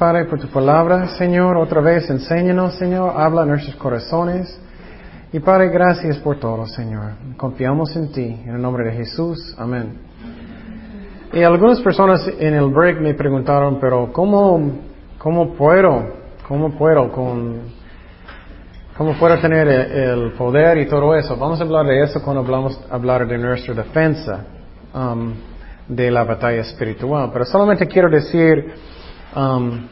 Padre, por tu palabra, Señor. Otra vez, enséñanos, Señor. Habla en nuestros corazones. Y Padre, gracias por todo, Señor. Confiamos en ti. En el nombre de Jesús. Amén. Y algunas personas en el break me preguntaron, pero ¿cómo, cómo puedo? ¿Cómo puedo con, cómo puedo tener el poder y todo eso? Vamos a hablar de eso cuando hablamos hablar de nuestra defensa. Um, de la batalla espiritual. Pero solamente quiero decir um,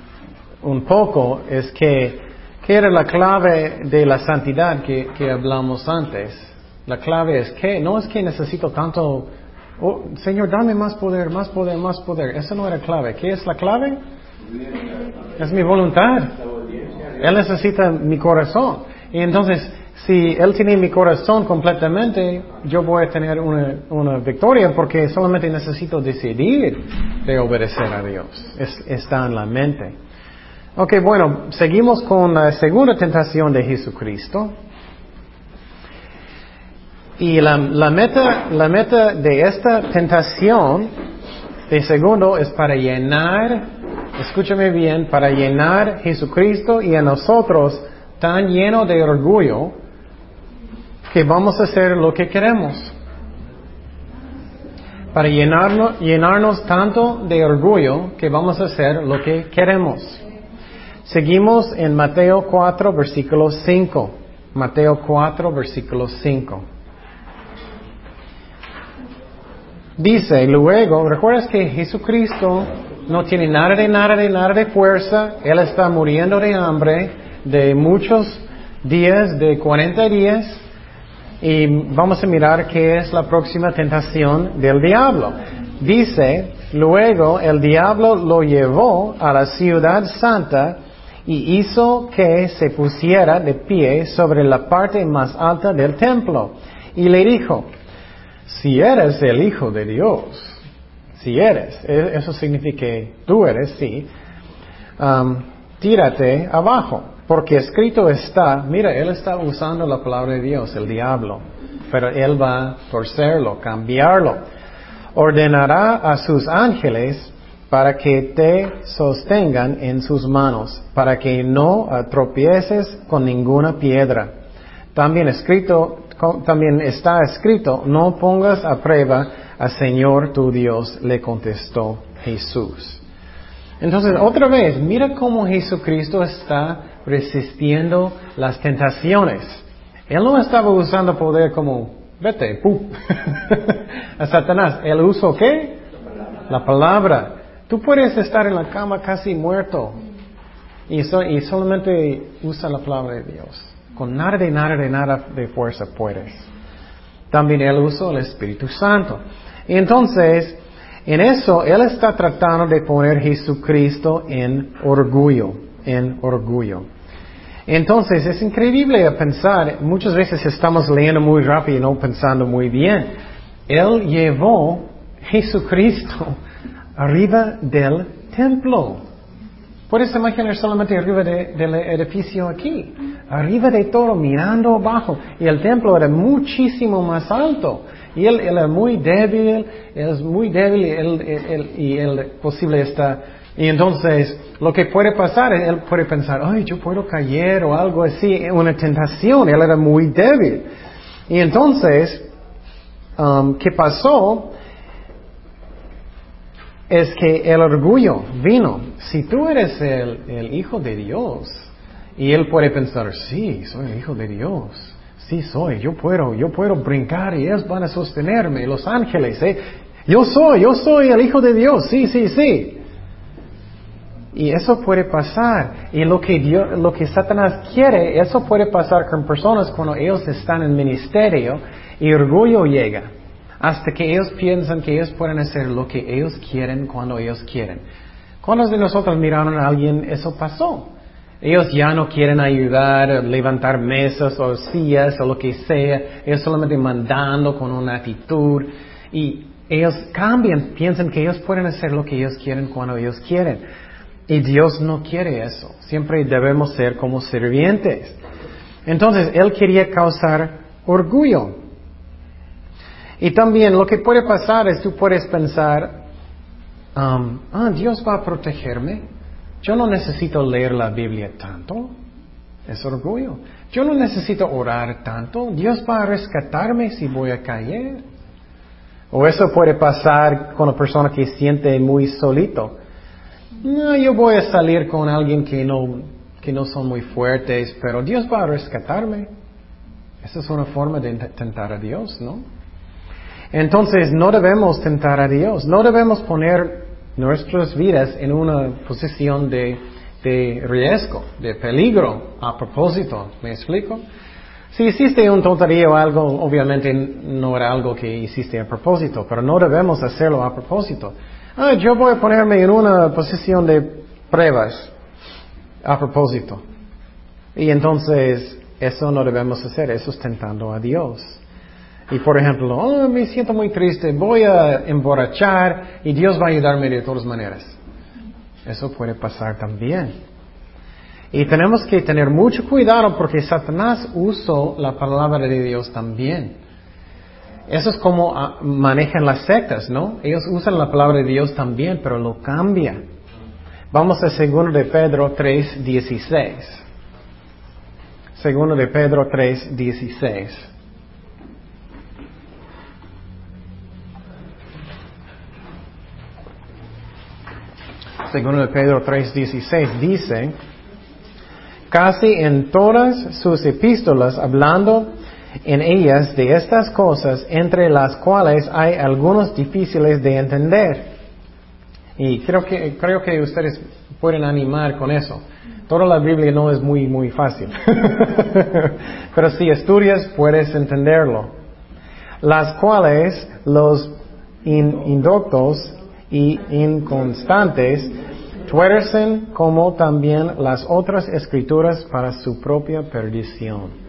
un poco es que, ¿qué era la clave de la santidad que, que hablamos antes? La clave es que no es que necesito tanto, oh, Señor, dame más poder, más poder, más poder. Eso no era clave. ¿Qué es la clave? Es mi voluntad. Él necesita mi corazón. Y entonces, si Él tiene mi corazón completamente, yo voy a tener una, victoria porque solamente necesito decidir de obedecer a Dios. está en la mente. Ok, bueno, seguimos con la segunda tentación de Jesucristo. Y la, meta, la meta de esta tentación de segundo es para llenar, escúchame bien, para llenar Jesucristo y a nosotros tan lleno de orgullo que vamos a hacer lo que queremos. Para llenarnos, llenarnos tanto de orgullo que vamos a hacer lo que queremos. Seguimos en Mateo 4, versículo 5. Mateo 4, versículo 5. Dice, luego, ¿recuerdas que Jesucristo no tiene nada de nada de nada de fuerza? Él está muriendo de hambre de muchos días, de 40 días. Y vamos a mirar qué es la próxima tentación del diablo. Dice, luego el diablo lo llevó a la ciudad santa y hizo que se pusiera de pie sobre la parte más alta del templo. Y le dijo, si eres el Hijo de Dios, si eres, e, eso significa tú eres, sí, um, tírate abajo. Porque escrito está, mira, él está usando la palabra de Dios, el diablo, pero él va a torcerlo, cambiarlo. Ordenará a sus ángeles para que te sostengan en sus manos, para que no tropieces con ninguna piedra. También escrito, también está escrito, no pongas a prueba al Señor tu Dios, le contestó Jesús. Entonces, otra vez, mira cómo Jesucristo está resistiendo las tentaciones. Él no estaba usando poder como, vete, ¡pum! a Satanás. Él usó qué? La palabra. Tú puedes estar en la cama casi muerto y, solamente usa la palabra de Dios. Con nada de nada de nada de fuerza puedes. También Él usó el Espíritu Santo. Y entonces, en eso, Él está tratando de poner Jesucristo en orgullo, en orgullo. Entonces, es increíble pensar, muchas veces estamos leyendo muy rápido y no pensando muy bien. Él llevó Jesucristo arriba del templo. Puedes imaginar solamente arriba del edificio aquí, arriba de todo, mirando abajo. Y el templo era muchísimo más alto. Y él, era muy débil, él es muy débil y él, él posible está y entonces, lo que puede pasar, él puede pensar, ay, yo puedo caer o algo así, una tentación, él era muy débil. Y entonces, um, ¿qué pasó? Es que el orgullo vino. Si tú eres el, el hijo de Dios, y él puede pensar, sí, soy el hijo de Dios. Sí, soy, yo puedo, yo puedo brincar y ellos van a sostenerme, los ángeles, ¿eh? Yo soy, yo soy el hijo de Dios, sí, sí, sí. Y eso puede pasar. Y lo que, Dios, lo que Satanás quiere, eso puede pasar con personas cuando ellos están en ministerio y orgullo llega. Hasta que ellos piensan que ellos pueden hacer lo que ellos quieren cuando ellos quieren. ¿Cuántos de nosotros miraron a alguien? Eso pasó. Ellos ya no quieren ayudar, levantar mesas o sillas o lo que sea. Ellos solamente mandando con una actitud. Y ellos cambian, piensan que ellos pueden hacer lo que ellos quieren cuando ellos quieren. Y Dios no quiere eso. Siempre debemos ser como sirvientes. Entonces, Él quería causar orgullo. Y también lo que puede pasar es tú puedes pensar, um, ah, Dios va a protegerme. Yo no necesito leer la Biblia tanto. Es orgullo. Yo no necesito orar tanto. Dios va a rescatarme si voy a caer. O eso puede pasar con una persona que siente muy solito. No, yo voy a salir con alguien que no, que no son muy fuertes, pero Dios va a rescatarme. Esa es una forma de tentar a Dios, ¿no? Entonces no debemos tentar a Dios, no debemos poner nuestras vidas en una posición de, de riesgo, de peligro a propósito. ¿Me explico? Si hiciste un tontería o algo, obviamente no era algo que hiciste a propósito, pero no debemos hacerlo a propósito. Ah, yo voy a ponerme en una posición de pruebas a propósito. Y entonces, eso no debemos hacer, eso es tentando a Dios. Y por ejemplo, oh, me siento muy triste, voy a emborrachar y Dios va a ayudarme de todas maneras. Eso puede pasar también. Y tenemos que tener mucho cuidado porque Satanás usó la palabra de Dios también. Eso es como ah, manejan las sectas, ¿no? Ellos usan la palabra de Dios también, pero lo cambian. Vamos a 2 de Pedro 3, 16. 2 de Pedro 3, 16. Segundo de Pedro 3:16 dice, casi en todas sus epístolas hablando en ellas de estas cosas, entre las cuales hay algunos difíciles de entender. Y creo que, creo que ustedes pueden animar con eso. Toda la Biblia no es muy, muy fácil. Pero si estudias, puedes entenderlo. Las cuales los indoctos y inconstantes tuercen como también las otras escrituras para su propia perdición.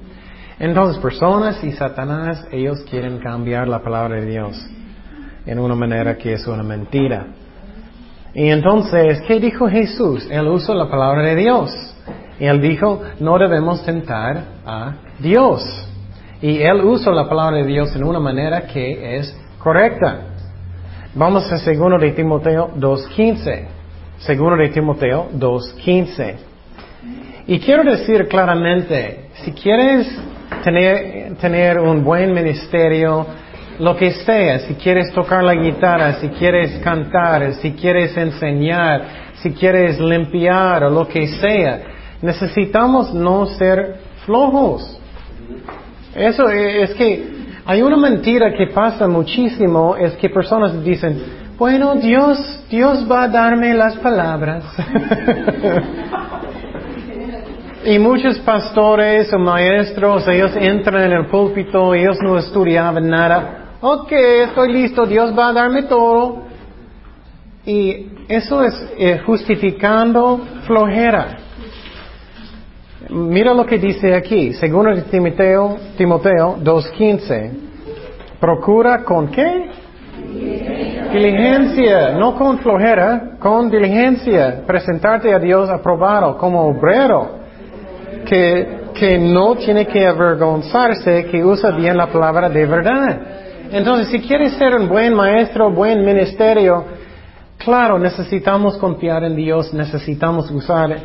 Entonces, personas y Satanás, ellos quieren cambiar la palabra de Dios en una manera que es una mentira. Y entonces, ¿qué dijo Jesús? Él usó la palabra de Dios. Y él dijo, no debemos tentar a Dios. Y él usó la palabra de Dios en una manera que es correcta. Vamos a 2 de Timoteo 2.15. Segundo de Timoteo 2.15. Y quiero decir claramente, si quieres tener, tener un buen ministerio, lo que sea, si quieres tocar la guitarra, si quieres cantar, si quieres enseñar, si quieres limpiar o lo que sea, necesitamos no ser flojos. Eso es que hay una mentira que pasa muchísimo, es que personas dicen, bueno, Dios, Dios va a darme las palabras. y muchos pastores o maestros, ellos entran en el púlpito, ellos no estudiaban nada. Ok, estoy listo, Dios va a darme todo. Y eso es eh, justificando flojera. Mira lo que dice aquí, segundo Timoteo, Timoteo 2.15. Procura con qué? Diligencia, no con flojera, con diligencia, presentarte a Dios aprobado como obrero, que, que no tiene que avergonzarse, que usa bien la palabra de verdad. Entonces, si quieres ser un buen maestro, buen ministerio, claro, necesitamos confiar en Dios, necesitamos usar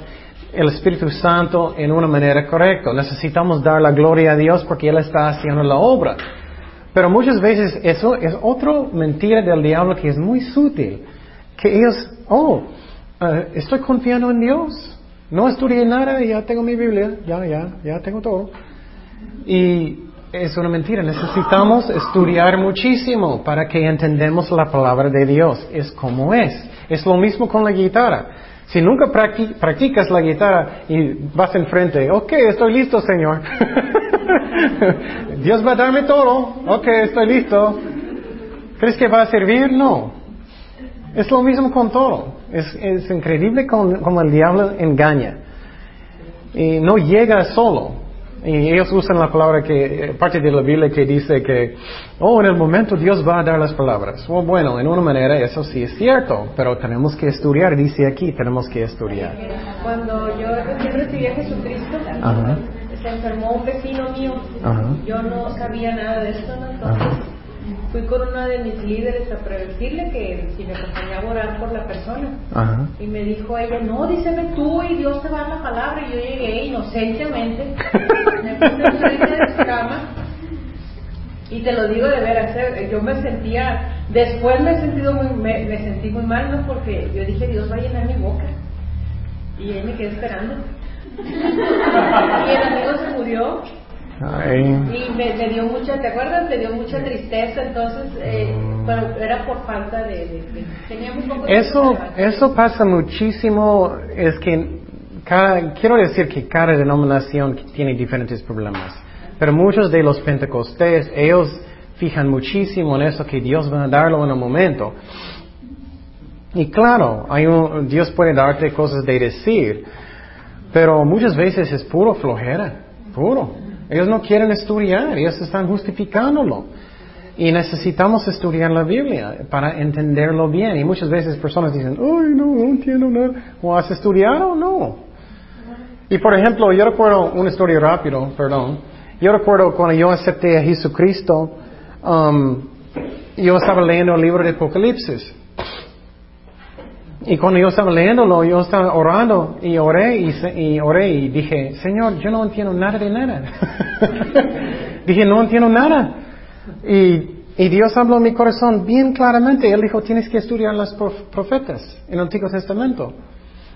el Espíritu Santo en una manera correcta. Necesitamos dar la gloria a Dios porque Él está haciendo la obra. Pero muchas veces eso es otra mentira del diablo que es muy sutil. Que ellos, oh, eh, estoy confiando en Dios. No estudié nada ya tengo mi Biblia. Ya, ya, ya tengo todo. Y es una mentira. Necesitamos estudiar muchísimo para que entendamos la palabra de Dios. Es como es. Es lo mismo con la guitarra. Si nunca practicas la guitarra y vas enfrente, ok, estoy listo, Señor. Dios va a darme todo. Ok, estoy listo. ¿Crees que va a servir? No. Es lo mismo con todo. Es, increíble como el diablo engaña. Y no llega solo. Y ellos usan la palabra que, parte de la Biblia que dice que, oh, en el momento Dios va a dar las palabras. Oh, bueno, en una manera eso sí es cierto, pero tenemos que estudiar, dice aquí, tenemos que estudiar. Cuando yo recibí a Jesucristo, se enfermó un vecino mío, yo no sabía nada de esto, ¿no? entonces fui con uno de mis líderes a predecirle que si me acompañaba a orar por la persona. Ajá. Y me dijo ella, no, díseme tú y Dios te va a dar la palabra. Y yo llegué inocentemente, me puse enfrente de su cama. Y te lo digo de veras, ¿eh? yo me sentía, después me he sentido muy, me, me sentí muy mal, ¿no? Porque yo dije, Dios va a llenar mi boca. Y ahí me quedé esperando. y el amigo se murió Ay. y me, me dio mucha, ¿te acuerdas? Me dio mucha tristeza, entonces, eh, pero era por falta de, de, de- tenía muy poco Eso, eso pasa muchísimo, es que cada, quiero decir que cada denominación tiene diferentes problemas, pero muchos de los pentecostés, ellos fijan muchísimo en eso que Dios va a darlo en un momento. Y claro, hay un, Dios puede darte cosas de decir, pero muchas veces es puro flojera, puro. Ellos no quieren estudiar, ellos están justificándolo. Y necesitamos estudiar la Biblia para entenderlo bien. Y muchas veces personas dicen, ay, no, no entiendo nada. ¿O has estudiado? No. Y por ejemplo, yo recuerdo una historia rápido, perdón. Yo recuerdo cuando yo acepté a Jesucristo, um, yo estaba leyendo el libro de Apocalipsis. Y cuando yo estaba leyéndolo, yo estaba orando y oré y, y oré y dije, Señor, yo no entiendo nada de nada. dije, no entiendo nada. Y, Dios habló en mi corazón bien claramente. Él dijo, tienes que estudiar las prof- profetas en el Antiguo Testamento.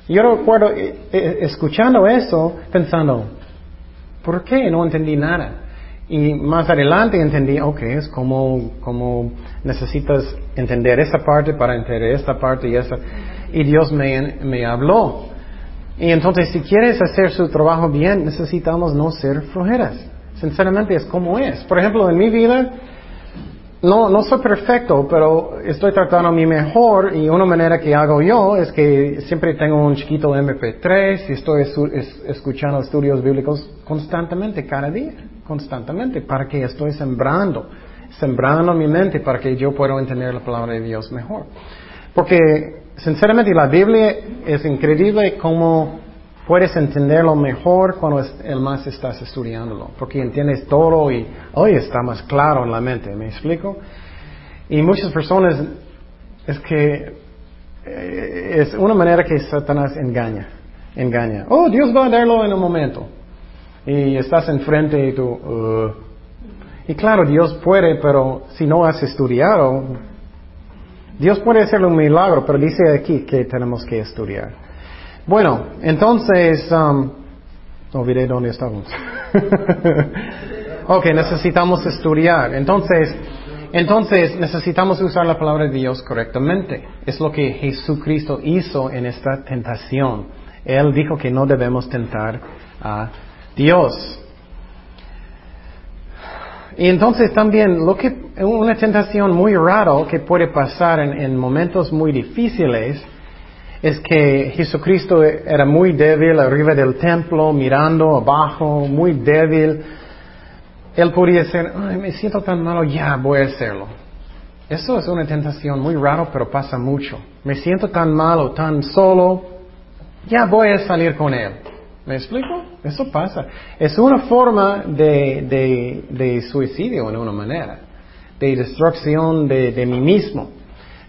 Yo recuerdo eh, eh, escuchando eso, pensando, ¿por qué? No entendí nada. Y más adelante entendí, ok, es como, como necesitas entender esa parte para entender esta parte y esa. Y Dios me, me habló. Y entonces, si quieres hacer su trabajo bien, necesitamos no ser flojeras. Sinceramente, es como es. Por ejemplo, en mi vida, no, no soy perfecto, pero estoy tratando mi mejor y una manera que hago yo es que siempre tengo un chiquito MP3 y estoy escuchando estudios bíblicos constantemente, cada día, constantemente, para que estoy sembrando, sembrando mi mente para que yo pueda entender la palabra de Dios mejor. Porque, sinceramente, la Biblia es increíble cómo puedes entenderlo mejor cuando el más estás estudiándolo, porque entiendes todo y hoy está más claro en la mente, ¿me explico? Y muchas personas es que eh, es una manera que Satanás engaña, engaña. Oh, Dios va a darlo en un momento. Y estás enfrente y tú, "Uh". y claro, Dios puede, pero si no has estudiado, Dios puede hacer un milagro, pero dice aquí que tenemos que estudiar. Bueno, entonces, um, olvidé dónde estábamos. ok, necesitamos estudiar. Entonces, entonces necesitamos usar la palabra de Dios correctamente. Es lo que Jesucristo hizo en esta tentación. Él dijo que no debemos tentar a Dios. Y entonces también lo que una tentación muy raro que puede pasar en, en momentos muy difíciles es que Jesucristo era muy débil arriba del templo, mirando abajo, muy débil. Él podía decir, me siento tan malo, ya voy a hacerlo. Eso es una tentación muy raro, pero pasa mucho. Me siento tan malo, tan solo, ya voy a salir con él. ¿Me explico? Eso pasa. Es una forma de, de, de suicidio en una manera, de destrucción de, de mí mismo.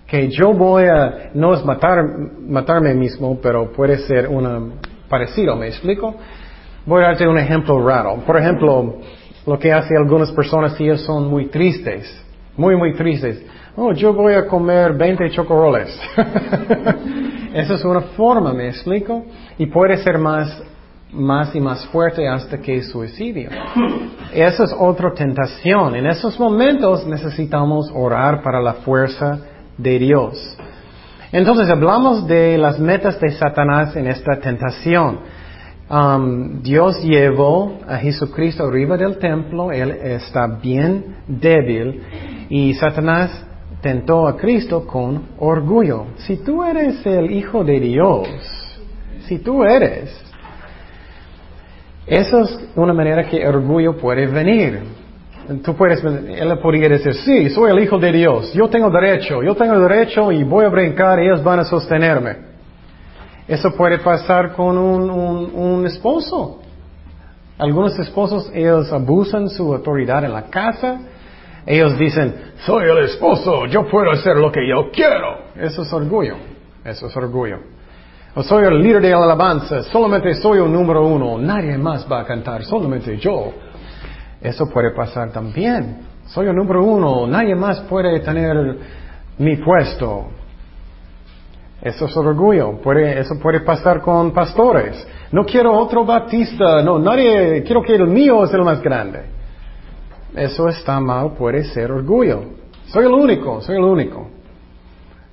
Que yo voy a, no es matar, matarme mismo, pero puede ser una parecido, ¿me explico? Voy a darte un ejemplo raro. Por ejemplo, lo que hace algunas personas si ellos son muy tristes, muy, muy tristes. Oh, yo voy a comer 20 chocoroles. Esa es una forma, ¿me explico? Y puede ser más, más y más fuerte hasta que suicidio. Esa es otra tentación. En esos momentos necesitamos orar para la fuerza de Dios. Entonces hablamos de las metas de Satanás en esta tentación. Um, Dios llevó a Jesucristo arriba del templo, Él está bien débil y Satanás tentó a Cristo con orgullo. Si tú eres el Hijo de Dios, si tú eres, esa es una manera que orgullo puede venir. Tú puedes, él podría decir, sí, soy el Hijo de Dios, yo tengo derecho, yo tengo derecho y voy a brincar y ellos van a sostenerme. Eso puede pasar con un esposo. Algunos esposos, ellos abusan su autoridad en la casa Ellos dicen, soy el esposo, yo puedo hacer lo que yo quiero. Eso es orgullo. Eso es orgullo. Soy el líder de la alabanza, solamente soy el número uno, nadie más va a cantar, solamente yo. Eso puede pasar también. Soy el número uno, nadie más puede tener mi puesto. Eso es orgullo. Puede, eso puede pasar con pastores. No quiero otro batista, no, nadie, quiero que el mío es el más grande. Eso está mal, puede ser orgullo. Soy el único, soy el único.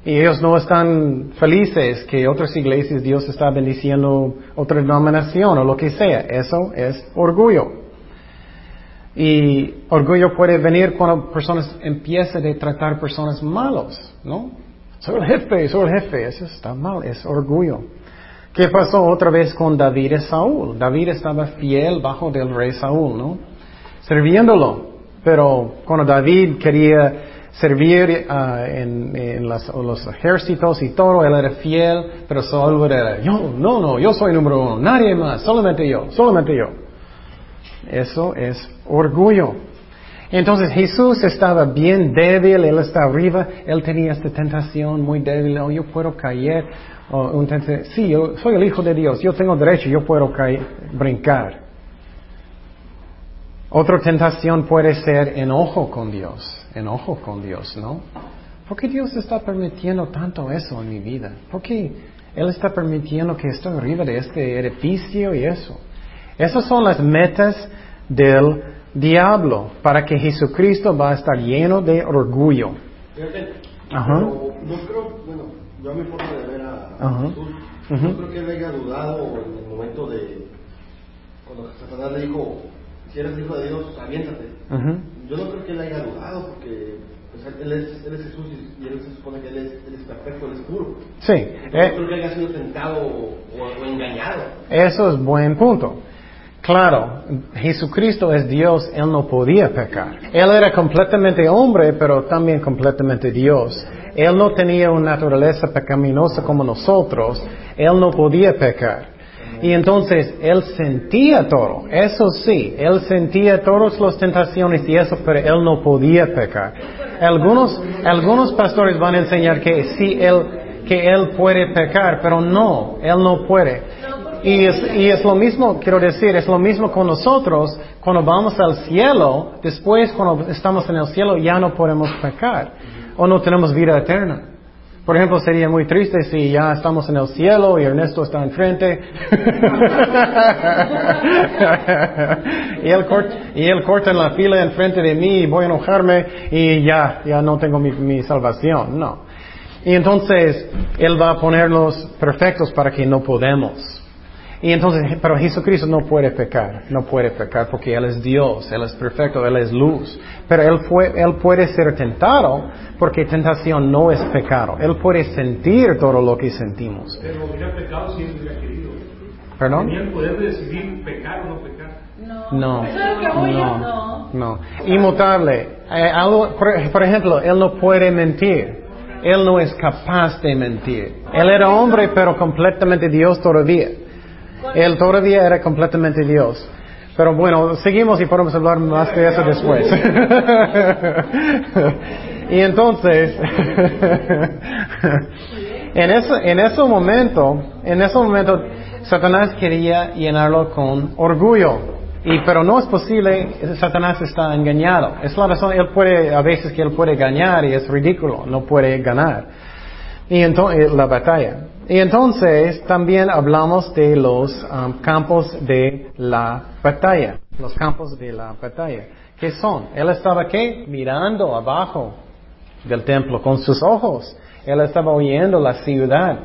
Y ellos no están felices que otras iglesias Dios está bendiciendo otra denominación o lo que sea. Eso es orgullo. Y orgullo puede venir cuando personas empiezan a tratar personas malos, ¿no? Soy el jefe, soy el jefe. Eso está mal, es orgullo. ¿Qué pasó otra vez con David y Saúl? David estaba fiel bajo del rey Saúl, ¿no? Sirviéndolo. Pero cuando David quería servir uh, en, en las, los ejércitos y todo, él era fiel, pero Saúl era, yo, no, no, yo soy número uno, nadie más, solamente yo, solamente yo. Eso es orgullo. Entonces Jesús estaba bien débil, él está arriba, él tenía esta tentación muy débil, oh, yo puedo caer, o un sí, yo soy el Hijo de Dios, yo tengo derecho, yo puedo caer, brincar. Otra tentación puede ser enojo con Dios, enojo con Dios, ¿no? ¿Por qué Dios está permitiendo tanto eso en mi vida? ¿Por qué Él está permitiendo que estoy arriba de este edificio y eso? Esas son las metas del diablo para que Jesucristo va a estar lleno de orgullo. Ajá. no creo, bueno, yo mi forma de ver a Jesús, no creo que él haya dudado en el momento de cuando Satanás le dijo, si eres hijo de Dios, aviéntate. Yo no creo que él haya dudado porque pues, él, es, él, es, Jesús y, él se supone que él es, él es perfecto, él es puro. Sí. No eh, creo que haya sido tentado o, o engañado. Eso es buen punto. Claro, Jesucristo es Dios, Él no podía pecar. Él era completamente hombre, pero también completamente Dios. Él no tenía una naturaleza pecaminosa como nosotros, Él no podía pecar. Y entonces Él sentía todo, eso sí, Él sentía todas las tentaciones y eso, pero Él no podía pecar. Algunos, algunos pastores van a enseñar que sí, Él, que Él puede pecar, pero no, Él no puede. Y es, y es lo mismo, quiero decir, es lo mismo con nosotros, cuando vamos al cielo, después cuando estamos en el cielo ya no podemos pecar, o no tenemos vida eterna. Por ejemplo, sería muy triste si ya estamos en el cielo y Ernesto está enfrente. y, él corta, en la fila enfrente de mí y voy a enojarme y ya, ya no tengo mi, mi salvación. No. Y entonces Él va a ponernos perfectos para que no podemos. Y entonces, pero Jesucristo no puede pecar, no puede pecar porque Él es Dios, Él es perfecto, Él es luz. Pero Él, fue, él puede ser tentado porque tentación no es pecado. Él puede sentir todo lo que sentimos. Pero hubiera pecado si Él hubiera querido. ¿Perdón? ¿Tenía el poder de decidir pecar o no pecar? No. No. No. no. Inmutable. Eh, algo, por, por ejemplo, Él no puede mentir. Él no es capaz de mentir. Él era hombre, pero completamente Dios todavía. Él todavía era completamente Dios. Pero bueno, seguimos y podemos hablar más de eso después. y entonces, en ese, en ese momento, en ese momento, Satanás quería llenarlo con orgullo. Y, pero no es posible, Satanás está engañado. Es la razón, él puede, a veces que él puede ganar y es ridículo, no puede ganar. Y entonces, la batalla. Y entonces también hablamos de los um, campos de la batalla, los campos de la batalla. ¿Qué son? Él estaba qué? Mirando abajo del templo con sus ojos. Él estaba oyendo la ciudad.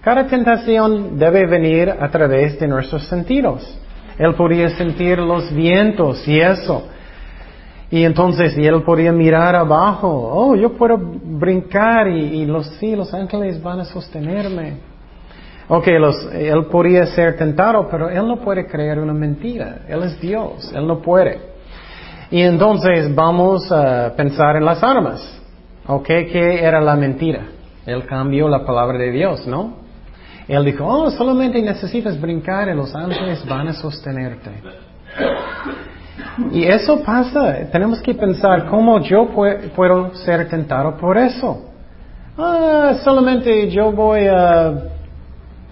Cada tentación debe venir a través de nuestros sentidos. Él podía sentir los vientos y eso. Y entonces y él podía mirar abajo, oh, yo puedo brincar y, los, sí, los ángeles van a sostenerme. Ok, los, él podría ser tentado, pero él no puede creer una mentira. Él es Dios, él no puede. Y entonces vamos a pensar en las armas. Ok, ¿qué era la mentira? Él cambió la palabra de Dios, ¿no? Él dijo, oh, solamente necesitas brincar y los ángeles van a sostenerte. Y eso pasa. Tenemos que pensar cómo yo puedo ser tentado por eso. Ah, solamente yo voy a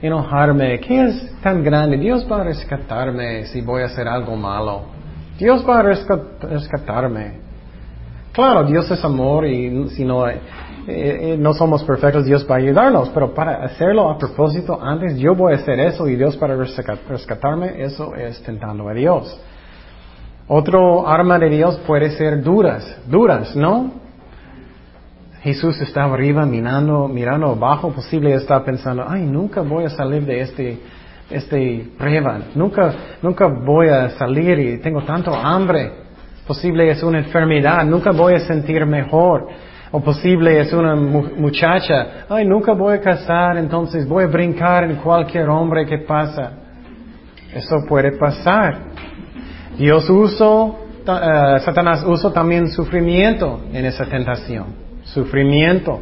enojarme. ¿Qué es tan grande? Dios va a rescatarme si voy a hacer algo malo. Dios va a rescatarme. Claro, Dios es amor y si no, eh, eh, no somos perfectos, Dios va a ayudarnos, pero para hacerlo a propósito antes, yo voy a hacer eso y Dios para rescatarme, eso es tentando a Dios. Otro arma de Dios puede ser duras, duras, ¿no? Jesús estaba arriba mirando, mirando abajo, posible está pensando, ay, nunca voy a salir de este, este prueba, nunca, nunca voy a salir y tengo tanto hambre. Posible es una enfermedad, nunca voy a sentir mejor. O posible es una muchacha, ay, nunca voy a casar, entonces voy a brincar en cualquier hombre que pasa. Eso puede pasar. Dios usó, eh, Satanás usó también sufrimiento en esa tentación sufrimiento.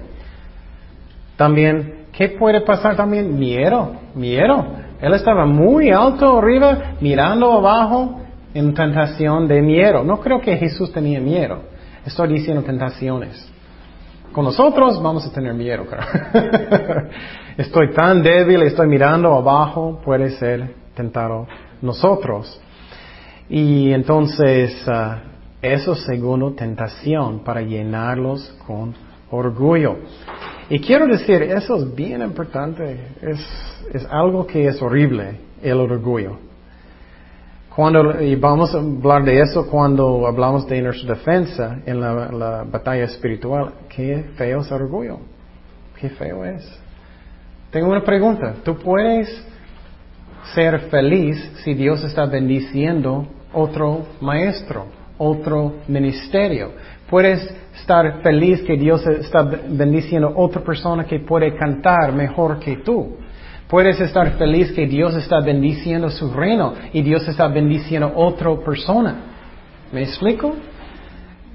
También, ¿qué puede pasar también? Miedo, miedo. Él estaba muy alto arriba, mirando abajo, en tentación de miedo. No creo que Jesús tenía miedo. Estoy diciendo tentaciones. Con nosotros vamos a tener miedo, estoy tan débil, estoy mirando abajo, puede ser tentado nosotros. Y entonces, ah, eso segundo tentación para llenarlos con orgullo. Y quiero decir, eso es bien importante, es, algo que es horrible, el orgullo. Cuando, y vamos a hablar de eso cuando hablamos de nuestra defensa en la, la batalla espiritual. Qué feo es orgullo. Qué feo es. Tengo una pregunta. ¿Tú puedes ser feliz si Dios está bendiciendo otro maestro? Otro ministerio. Puedes estar feliz que Dios está bendiciendo a otra persona que puede cantar mejor que tú. Puedes estar feliz que Dios está bendiciendo su reino y Dios está bendiciendo a otra persona. ¿Me explico?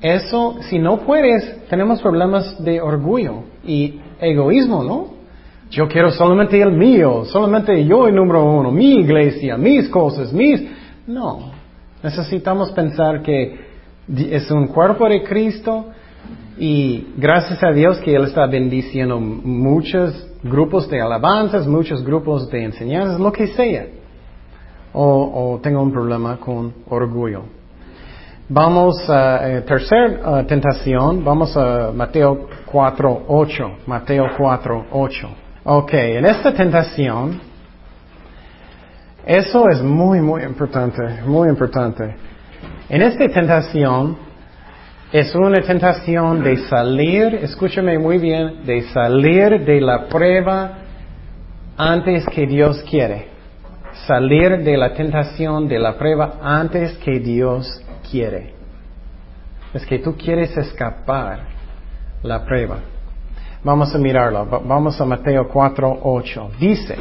Eso, si no puedes, tenemos problemas de orgullo y egoísmo, ¿no? Yo quiero solamente el mío, solamente yo el número uno, mi iglesia, mis cosas, mis... No, Necesitamos pensar que es un cuerpo de Cristo y gracias a Dios que Él está bendiciendo muchos grupos de alabanzas, muchos grupos de enseñanzas, lo que sea. O, tengo un problema con orgullo. Vamos a eh, tercera tentación, vamos a Mateo 4.8. Mateo 4.8. Ok, en esta tentación eso es muy, muy importante, muy importante. En esta tentación es una tentación de salir, escúchame muy bien, de salir de la prueba antes que Dios quiere. Salir de la tentación, de la prueba antes que Dios quiere. Es que tú quieres escapar la prueba. Vamos a mirarlo. Vamos a Mateo 4, 8. Dice,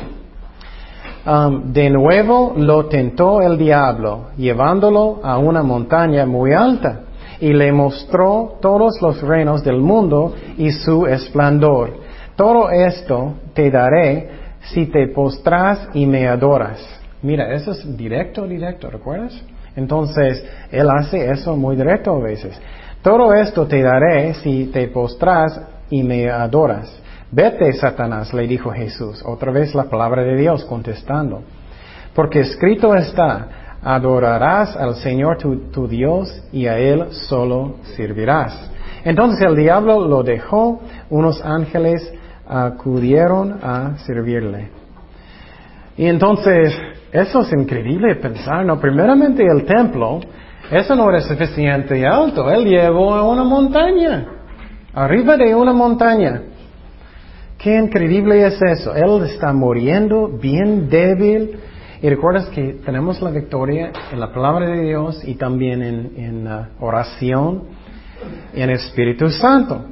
Um, de nuevo lo tentó el diablo, llevándolo a una montaña muy alta, y le mostró todos los reinos del mundo y su esplendor. Todo esto te daré si te postras y me adoras. Mira, eso es directo, directo, ¿recuerdas? Entonces, Él hace eso muy directo a veces. Todo esto te daré si te postras y me adoras. Vete, Satanás, le dijo Jesús, otra vez la palabra de Dios contestando. Porque escrito está, adorarás al Señor tu, Dios y a Él solo servirás. Entonces el diablo lo dejó, unos ángeles acudieron a servirle. Y entonces, eso es increíble pensar, ¿no? Primeramente el templo, eso no era suficiente alto, él llevó a una montaña, arriba de una montaña. Qué increíble es eso. Él está muriendo bien débil. Y recuerdas que tenemos la victoria en la palabra de Dios y también en, uh, oración y en Espíritu Santo.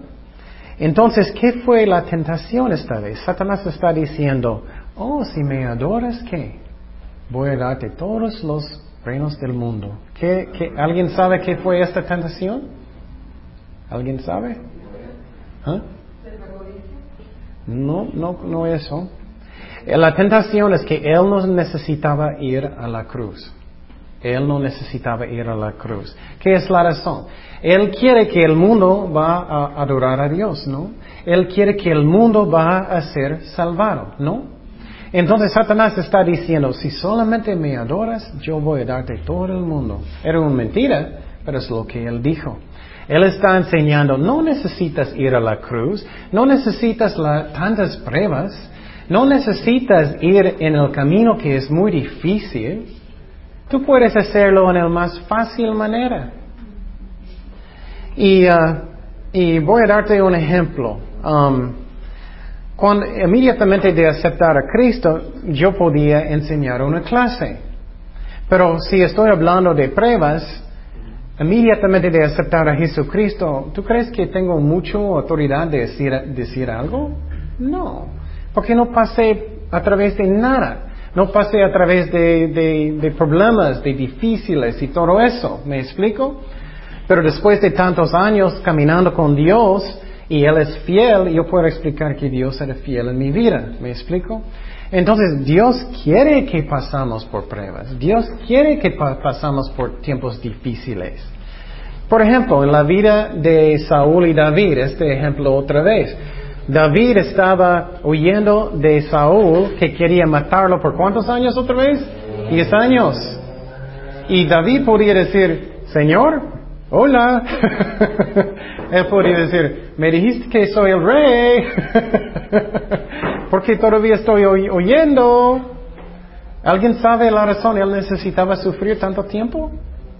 Entonces, ¿qué fue la tentación esta vez? Satanás está diciendo, oh, si me adoras, ¿qué? Voy a darte todos los reinos del mundo. ¿Qué, alguien sabe qué fue esta tentación? ¿Alguien sabe? ¿Ah? No, no, no eso. La tentación es que Él no necesitaba ir a la cruz. Él no necesitaba ir a la cruz. ¿Qué es la razón? Él quiere que el mundo va a adorar a Dios, ¿no? Él quiere que el mundo va a ser salvado, ¿no? Entonces Satanás está diciendo, si solamente me adoras, yo voy a darte todo el mundo. Era una mentira, pero es lo que él dijo. Él está enseñando, no necesitas ir a la cruz, no necesitas tantas pruebas, no necesitas ir en el camino que es muy difícil. Tú puedes hacerlo en la más fácil manera. Y, uh, y voy a darte un ejemplo. Um, cuando, inmediatamente de aceptar a Cristo, yo podía enseñar una clase. Pero si estoy hablando de pruebas, inmediatamente de aceptar a Jesucristo, ¿tú crees que tengo mucha autoridad de decir, decir algo? No, porque no pasé a través de nada. No pasé a través de, de, problemas, de difíciles y todo eso. ¿Me explico? Pero después de tantos años caminando con Dios y Él es fiel, yo puedo explicar que Dios era fiel en mi vida. ¿Me explico? Entonces Dios quiere que pasamos por pruebas. Dios quiere que pasamos por tiempos difíciles. Por ejemplo, en la vida de Saúl y David, este ejemplo otra vez. David estaba huyendo de Saúl que quería matarlo por cuántos años otra vez? Diez años. Y David podía decir, Señor, hola. Él podría decir, me dijiste que soy el rey. porque todavía estoy oyendo. ¿Alguien sabe la razón? ¿Él necesitaba sufrir tanto tiempo?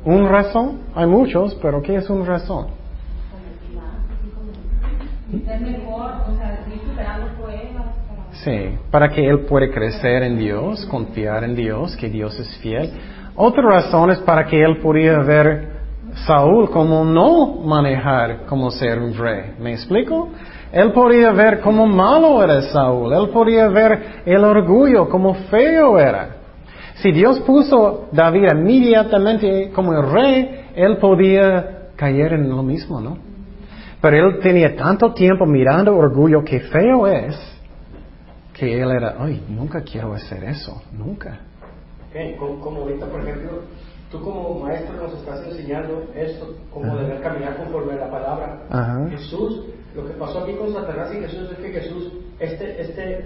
¿Un razón? Hay muchos, pero ¿qué es un razón? Sí, para que él pueda crecer en Dios, confiar en Dios, que Dios es fiel. Otra razón es para que él pudiera ver Saúl como no manejar como ser un rey. ¿Me explico? Él podía ver cómo malo era Saúl. Él podía ver el orgullo, cómo feo era. Si Dios puso David inmediatamente como el rey, él podía caer en lo mismo, ¿no? Pero él tenía tanto tiempo mirando orgullo que feo es, que él era, ay, nunca quiero hacer eso, nunca. Okay, como ahorita, por ejemplo, Tú como maestro nos estás enseñando esto, cómo debe caminar conforme a la palabra. Jesús, lo que pasó aquí con Satanás y Jesús es que Jesús, este, este,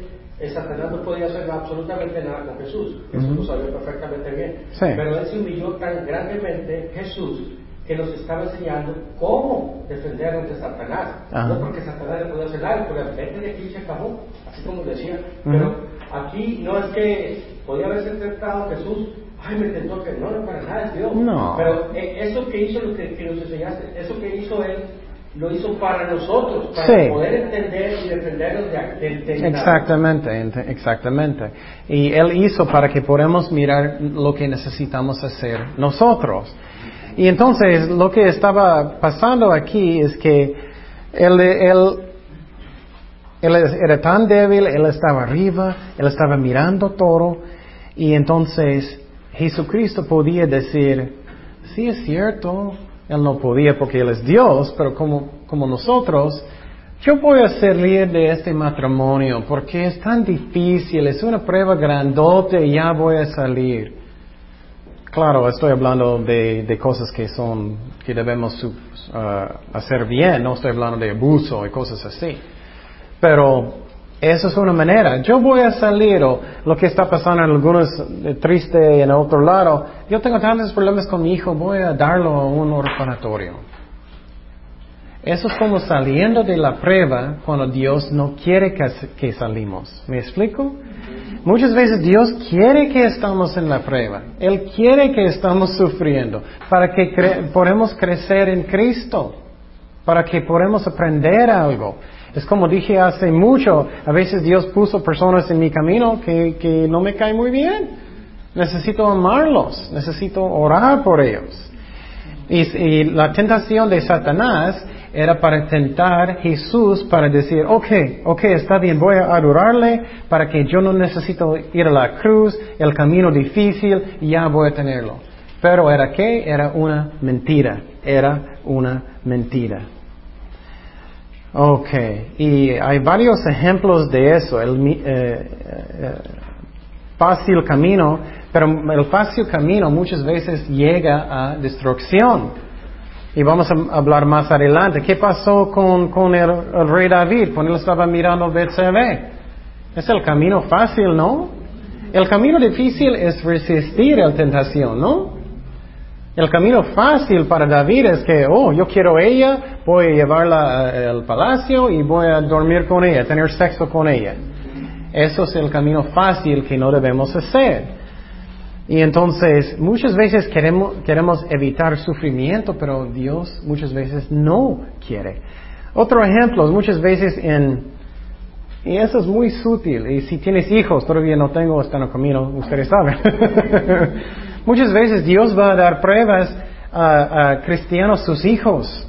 Satanás no podía hacer absolutamente nada con Jesús. Jesús lo sabía perfectamente bien. Pero él se humilló tan grandemente, Jesús, que nos estaba enseñando cómo defender ante Satanás. No porque Satanás le podía hacer nada, porque vete de aquí se acabó, así como decía. Pero aquí no es que podía haberse intentado Jesús ay, me tentó que no, no para nada es Dios. No. Pero eh, eso que hizo, lo que, que, nos enseñaste, eso que hizo Él, lo hizo para nosotros, para poder entender y defendernos de, de, Exactamente, exactamente. Y Él hizo para que podamos mirar lo que necesitamos hacer nosotros. Y entonces lo que estaba pasando aquí es que Él, él, él era tan débil, Él estaba arriba, Él estaba mirando todo, y entonces Jesucristo podía decir, sí es cierto, Él no podía porque Él es Dios, pero como, como nosotros, yo voy a salir de este matrimonio porque es tan difícil, es una prueba grandote y ya voy a salir. Claro, estoy hablando de, de cosas que son, que debemos uh, hacer bien, no estoy hablando de abuso y cosas así. Pero esa es una manera. Yo voy a salir o lo que está pasando en algunos eh, triste en otro lado. Yo tengo tantos problemas con mi hijo, voy a darlo a un orfanatorio. Eso es como saliendo de la prueba cuando Dios no quiere que, que salimos. ¿Me explico? Muchas veces Dios quiere que estamos en la prueba. Él quiere que estamos sufriendo para que podamos crecer en Cristo, para que podamos aprender algo. Es como dije hace mucho, a veces Dios puso personas en mi camino que, que no me caen muy bien. Necesito amarlos, necesito orar por ellos. Y, la tentación de Satanás era para tentar Jesús para decir, ok, ok, está bien, voy a adorarle para que yo no necesito ir a la cruz, el camino difícil, ya voy a tenerlo. Pero era que era una mentira, era una mentira. Ok, y hay varios ejemplos de eso. El, eh, eh, fácil camino, pero el fácil camino muchas veces llega a destrucción. Y vamos a hablar más adelante. ¿Qué pasó con, con el, rey David cuando él estaba mirando Betsabé? Es el camino fácil, ¿no? El camino difícil es resistir a la tentación, ¿no? El camino fácil para David es que, oh, yo quiero ella, voy a llevarla al palacio y voy a dormir con ella, tener sexo con ella. Eso es el camino fácil que no debemos hacer. Y entonces, muchas veces queremos, queremos evitar sufrimiento, pero Dios muchas veces no quiere. Otro ejemplo, muchas veces en, y eso es muy sutil, y si tienes hijos, todavía no tengo, están en el camino, ustedes saben. muchas veces Dios va a dar pruebas a, cristianos, sus hijos,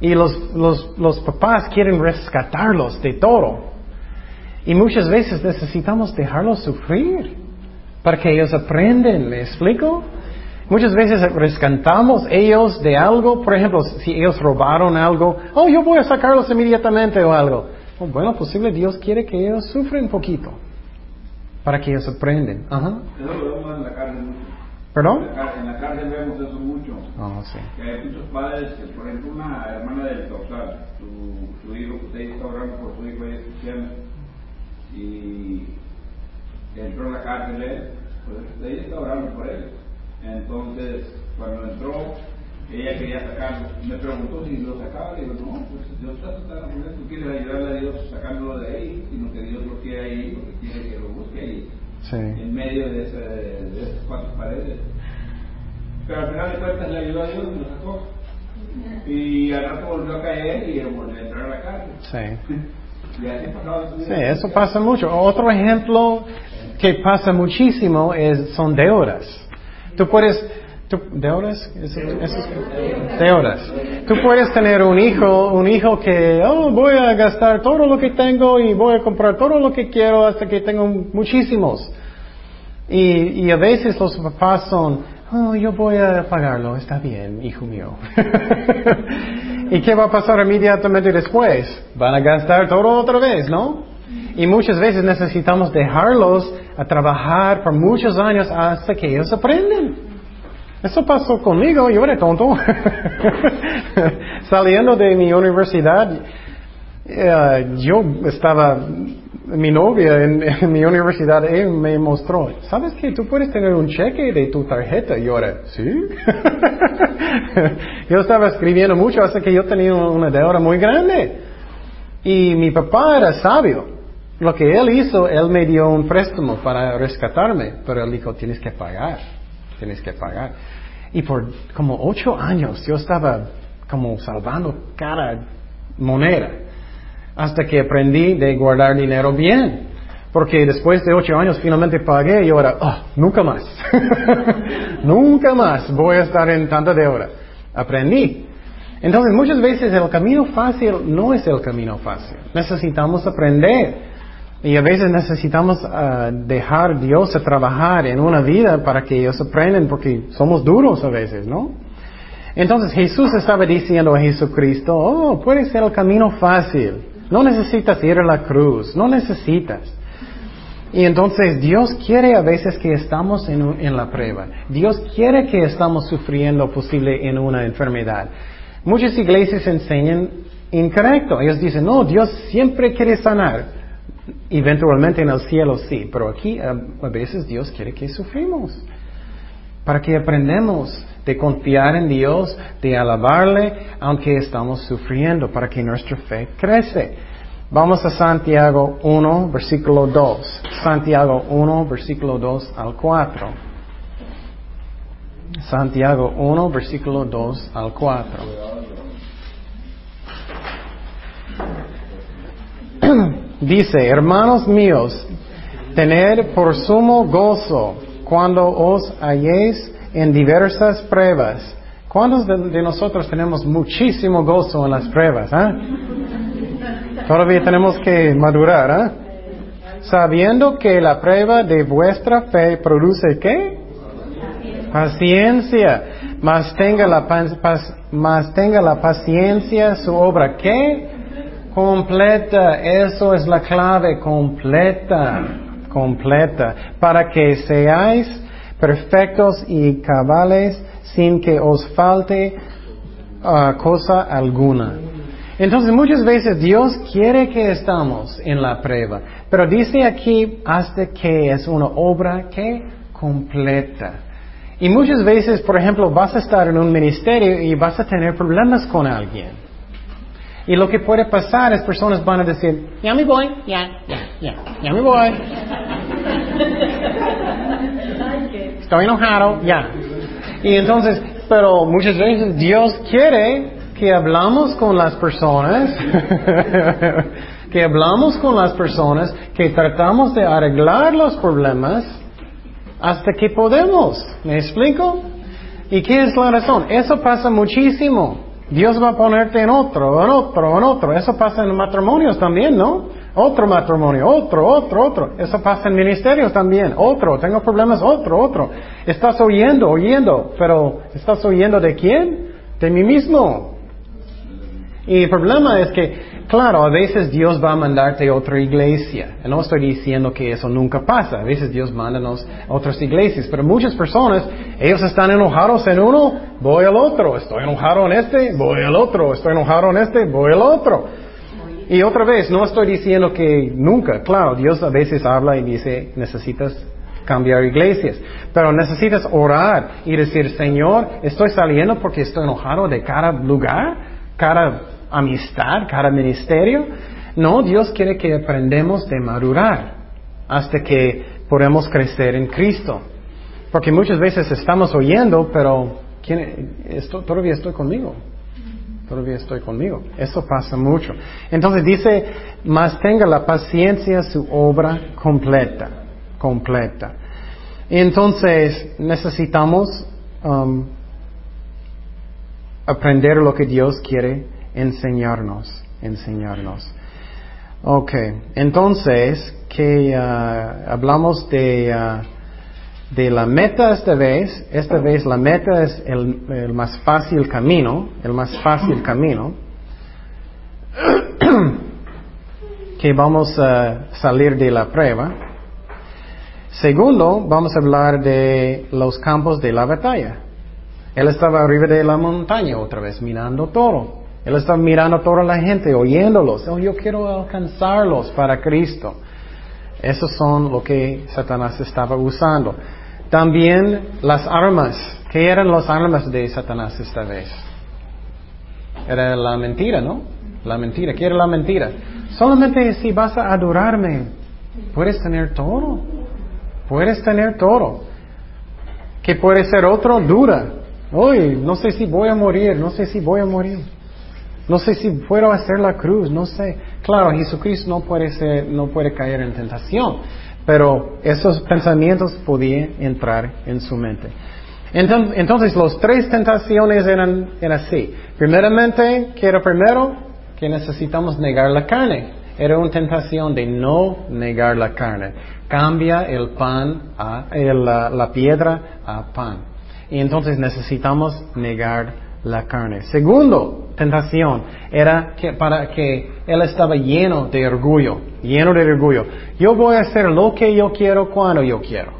y los, los, papás quieren rescatarlos de todo. Y muchas veces necesitamos dejarlos sufrir para que ellos aprenden, ¿me explico? Muchas veces rescatamos ellos de algo, por ejemplo, si ellos robaron algo, oh, yo voy a sacarlos inmediatamente o algo. Oh, bueno, posible Dios quiere que ellos sufran un poquito para que ellos aprenden. Ajá. En la cárcel mucho. ¿Perdón? En la cárcel vemos eso mucho. Oh, sí. Que hay muchos padres, que, por ejemplo, una hermana del doctor, su, su hijo, usted está orando por su hijo, ella es cristiana y entró en la cárcel él, pues ella estaba orando por él. Entonces, cuando entró, ella quería sacarlo. Me preguntó si lo sacaba. Le digo, no, pues Dios está tratando con él. Tú quieres ayudarle a Dios sacándolo de ahí, sino que Dios lo quiere ahí porque quiere que lo busque ahí, Sí. en medio de, ese, de esas cuatro paredes. Pero al final de cuentas le ayudó a Dios y lo sacó. Y al rato volvió a caer y volvió a entrar a la cárcel. Sí. Sí, eso pasa mucho. Otro ejemplo que pasa muchísimo es, son deudas. Tú puedes, ¿Eso- eso es- deudas. Tú puedes tener un hijo, un hijo que, oh, voy a gastar todo lo que tengo y voy a comprar todo lo que quiero hasta que tengo muchísimos. Y, y a veces los papás son, oh, yo voy a pagarlo, está bien, hijo mío. ¿Y qué va a pasar inmediatamente después? Van a gastar todo otra vez, ¿no? Y muchas veces necesitamos dejarlos a trabajar por muchos años hasta que ellos aprenden. Eso pasó conmigo, yo era tonto. Saliendo de mi universidad, eh, yo estaba, mi novia en, en mi universidad, ella me mostró, ¿sabes que tú puedes tener un cheque de tu tarjeta? Yo era, ¿sí? yo estaba escribiendo mucho hasta que yo tenía una deuda muy grande. Y mi papá era sabio. Lo que él hizo, él me dio un préstamo para rescatarme, pero él dijo, tienes que pagar, tienes que pagar. Y por como ocho años yo estaba como salvando cada moneda hasta que aprendí de guardar dinero bien. Porque después de ocho años finalmente pagué y ahora, oh, nunca más. nunca más voy a estar en tanta deuda. Aprendí. Entonces muchas veces el camino fácil no es el camino fácil. Necesitamos aprender. Y a veces necesitamos ah, dejar Dios a trabajar en una vida para que ellos aprendan, porque somos duros a veces, ¿no? Entonces Jesús estaba diciendo a Jesucristo, oh, puede ser el camino fácil. No necesitas ir a la cruz, no necesitas. Y entonces Dios quiere a veces que estamos en, en la prueba. Dios quiere que estamos sufriendo posible en una enfermedad. Muchas iglesias enseñan incorrecto. Ellos dicen, no, Dios siempre quiere sanar. Eventualmente en el cielo sí, pero aquí a, a veces Dios quiere que sufrimos. Para que aprendamos de confiar en Dios, de alabarle, aunque estamos sufriendo, para que nuestra fe crece. Vamos a Santiago 1, versículo 2. Santiago 1, versículo 2 al 4. Santiago 1, versículo 2 al 4. Dice, hermanos míos, tened por sumo gozo cuando os halléis en diversas pruebas. ¿Cuántos de, nosotros tenemos muchísimo gozo en las pruebas? ah? Todavía tenemos que madurar, ¿ah? Sabiendo que la prueba de vuestra fe produce qué? Paciencia. Mas tenga la, tenga la paciencia su obra qué? Completa. Eso es la clave. Completa. completa, para que seáis perfectos y cabales sin que os falte ah, cosa alguna. Entonces muchas veces Dios quiere que estamos en la prueba, pero dice aquí hasta que es una obra que completa. Y muchas veces, por ejemplo, vas a estar en un ministerio y vas a tener problemas con alguien. Y lo que puede pasar es personas van a decir, ya me voy, ya, ya, ya, ya me voy. Estoy enojado, ya. Y entonces, pero muchas veces Dios quiere que hablamos con las personas, que hablamos con las personas, que tratamos de arreglar los problemas hasta que podemos. ¿Me explico? ¿Y qué es la razón? Eso pasa muchísimo. Dios va a ponerte en otro, en otro, en otro. Eso pasa en matrimonios también, ¿no? Otro matrimonio, otro, otro, otro. Eso pasa en ministerios también. Otro, tengo problemas, otro, otro. Estás oyendo, oyendo, pero ¿estás oyendo de quién? De mí mismo. Y el problema es que, claro, a veces Dios va a mandarte a otra iglesia. No estoy diciendo que eso nunca pasa. A veces Dios manda a otras iglesias. Pero muchas personas, ellos están enojados en uno, voy al otro. Estoy enojado en este, voy al otro. Estoy enojado en este, voy al otro. Y otra vez, no estoy diciendo que nunca. Claro, Dios a veces habla y dice, necesitas cambiar iglesias. Pero necesitas orar y decir, Señor, estoy saliendo porque estoy enojado de cada lugar, cada amistad, cada ministerio. No, Dios quiere que aprendemos de madurar hasta que podamos crecer en Cristo. Porque muchas veces estamos oyendo, pero ¿quién, esto, todavía estoy conmigo. Todavía estoy conmigo. Eso pasa mucho. Entonces dice, más tenga la paciencia su obra completa. Completa. Entonces necesitamos um, aprender lo que Dios quiere enseñarnos, enseñarnos. Ok, entonces, que uh, hablamos de, uh, de la meta esta vez, esta vez la meta es el, más fácil camino, el más fácil camino, que vamos a salir de la prueba. Segundo, vamos a hablar de los campos de la batalla. Él estaba arriba de la montaña otra vez, mirando todo. Él está mirando a toda la gente, oyéndolos. Oh, yo quiero alcanzarlos para Cristo. Esos son lo que Satanás estaba usando. También las armas. ¿Qué eran las armas de Satanás esta vez? Era la mentira, ¿no? La mentira. ¿Qué era la mentira? Solamente si vas a adorarme, puedes tener todo. Puedes tener todo. ¿Qué puede ser otro? Dura. Hoy, no sé si voy a morir, no sé si voy a morir. No sé si puedo hacer la cruz, no sé. Claro, Jesucristo no puede, ser, no puede caer en tentación, pero esos pensamientos podían entrar en su mente. Entonces, las tres tentaciones eran, así. Primeramente, ¿qué era primero? Que necesitamos negar la carne. Era una tentación de no negar la carne. Cambia el pan, a, la, la piedra a pan. Y entonces necesitamos negar la carne. Segundo, tentación, era que para que él estaba lleno de orgullo, lleno de orgullo. Yo voy a hacer lo que yo quiero cuando yo quiero.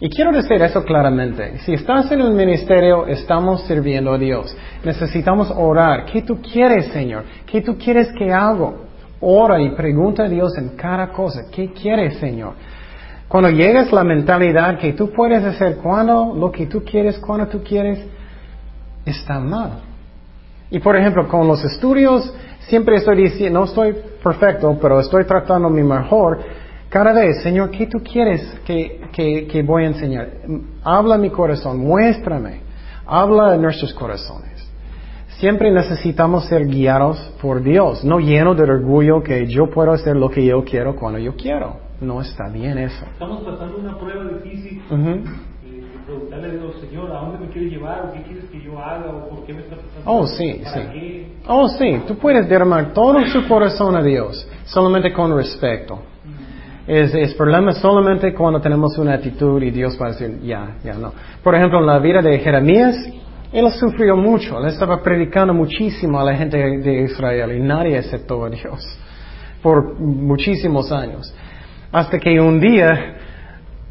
Y quiero decir eso claramente. Si estás en un ministerio, estamos sirviendo a Dios. Necesitamos orar. ¿Qué tú quieres, Señor? ¿Qué tú quieres que hago? Ora y pregunta a Dios en cada cosa. ¿Qué quieres, Señor? Cuando llegas la mentalidad que tú puedes hacer cuando lo que tú quieres, cuando tú quieres, está mal. Y por ejemplo, con los estudios, siempre estoy diciendo, no estoy perfecto, pero estoy tratando mi mejor. Cada vez, Señor, ¿qué tú quieres que, que, voy a enseñar? Habla mi corazón, muéstrame. Habla en nuestros corazones. Siempre necesitamos ser guiados por Dios, no lleno de orgullo que yo puedo hacer lo que yo quiero cuando yo quiero. No está bien eso. Estamos pasando una prueba difícil preguntarle a Dios, Señor, ¿a dónde me quieres llevar? ¿O qué quieres que yo haga? ¿O por qué me estás pasando? Oh, sí, sí. Oh, sí, tú puedes derramar todo su corazón a Dios, solamente con respeto. Es, es problema solamente cuando tenemos una actitud y Dios va a decir, ya, ya no. Por ejemplo, en la vida de Jeremías, él sufrió mucho, él estaba predicando muchísimo a la gente de Israel y nadie aceptó a Dios por muchísimos años. Hasta que un día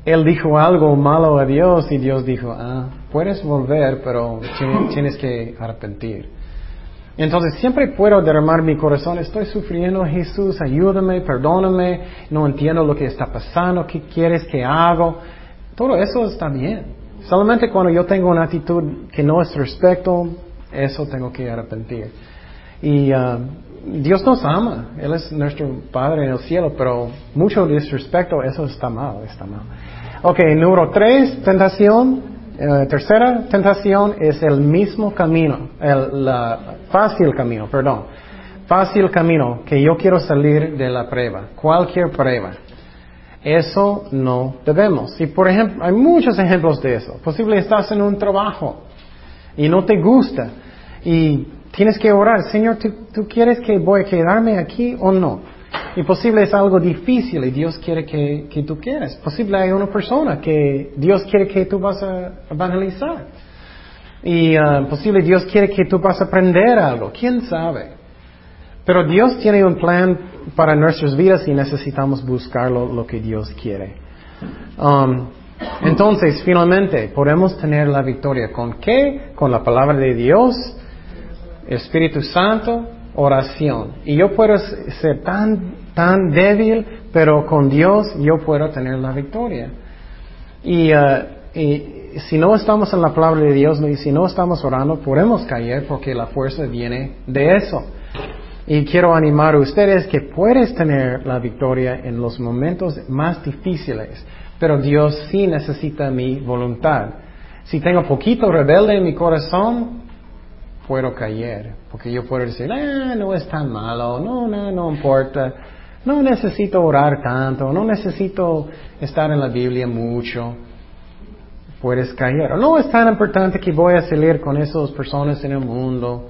él dijo algo malo a Dios y Dios dijo, ah, puedes volver, pero tienes que arrepentir. Entonces siempre puedo derramar mi corazón, estoy sufriendo, Jesús, ayúdame, perdóname, no entiendo lo que está pasando, qué quieres que haga. Todo eso está bien. Solamente cuando yo tengo una actitud que no es respeto, eso tengo que arrepentir. Y uh, Dios nos ama, Él es nuestro Padre en el cielo, pero mucho disrespecto, eso está mal, está mal. Ok, número tres, tentación. Eh, tercera tentación es el mismo camino, el fácil camino, perdón. Fácil camino que yo quiero salir de la prueba, cualquier prueba. Eso no debemos. Y por ejemplo, hay muchos ejemplos de eso. Posible estás en un trabajo y no te gusta y tienes que orar, Señor, ¿tú, quieres que voy a quedarme aquí o no? Y posible es algo difícil y Dios quiere que, tú quieras. Posible hay una persona que Dios quiere que tú vas a evangelizar. Y uh, posible Dios quiere que tú vas a aprender algo. ¿Quién sabe? Pero Dios tiene un plan para nuestras vidas y necesitamos buscarlo lo que Dios quiere. Um, entonces, finalmente, podemos tener la victoria. ¿Con qué? Con la palabra de Dios, Espíritu Santo, oración. Y yo puedo ser tan, tan débil, pero con Dios yo puedo tener la victoria. Y, uh, y si no estamos en la palabra de Dios y si no estamos orando, podemos caer porque la fuerza viene de eso. Y quiero animar a ustedes que puedes tener la victoria en los momentos más difíciles, pero Dios sí necesita mi voluntad. Si tengo poquito rebelde en mi corazón, puedo caer, porque yo puedo decir, no es tan malo, no, no, no importa, no necesito orar tanto, no necesito estar en la Biblia mucho. Puedes caer. No es tan importante que voy a salir con esas personas en el mundo.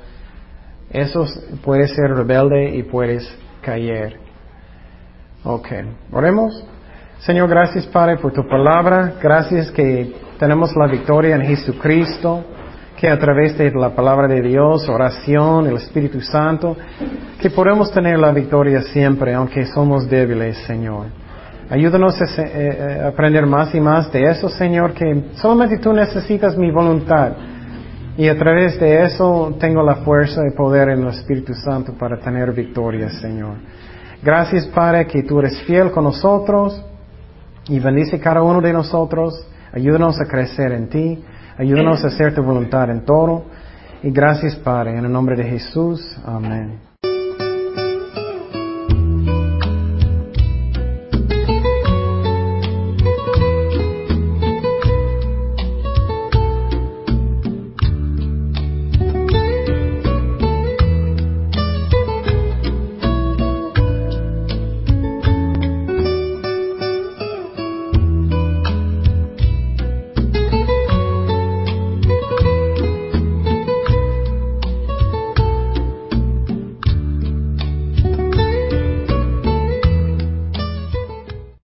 Eso puede ser rebelde y puedes caer. Ok, oremos. Señor, gracias Padre por tu palabra. Gracias que tenemos la victoria en Jesucristo, que a través de la palabra de Dios, oración, el Espíritu Santo, que podemos tener la victoria siempre, aunque somos débiles, Señor. Ayúdanos a, eh, eh, aprender más y más de eso, Señor, que solamente tú necesitas mi voluntad. Y a través de eso tengo la fuerza y poder en el Espíritu Santo para tener victoria, Señor. Gracias, Padre, que tú eres fiel con nosotros y bendice cada uno de nosotros. Ayúdanos a crecer en ti. Ayúdanos a hacer tu voluntad en todo. Y gracias, Padre, en el nombre de Jesús. Amén.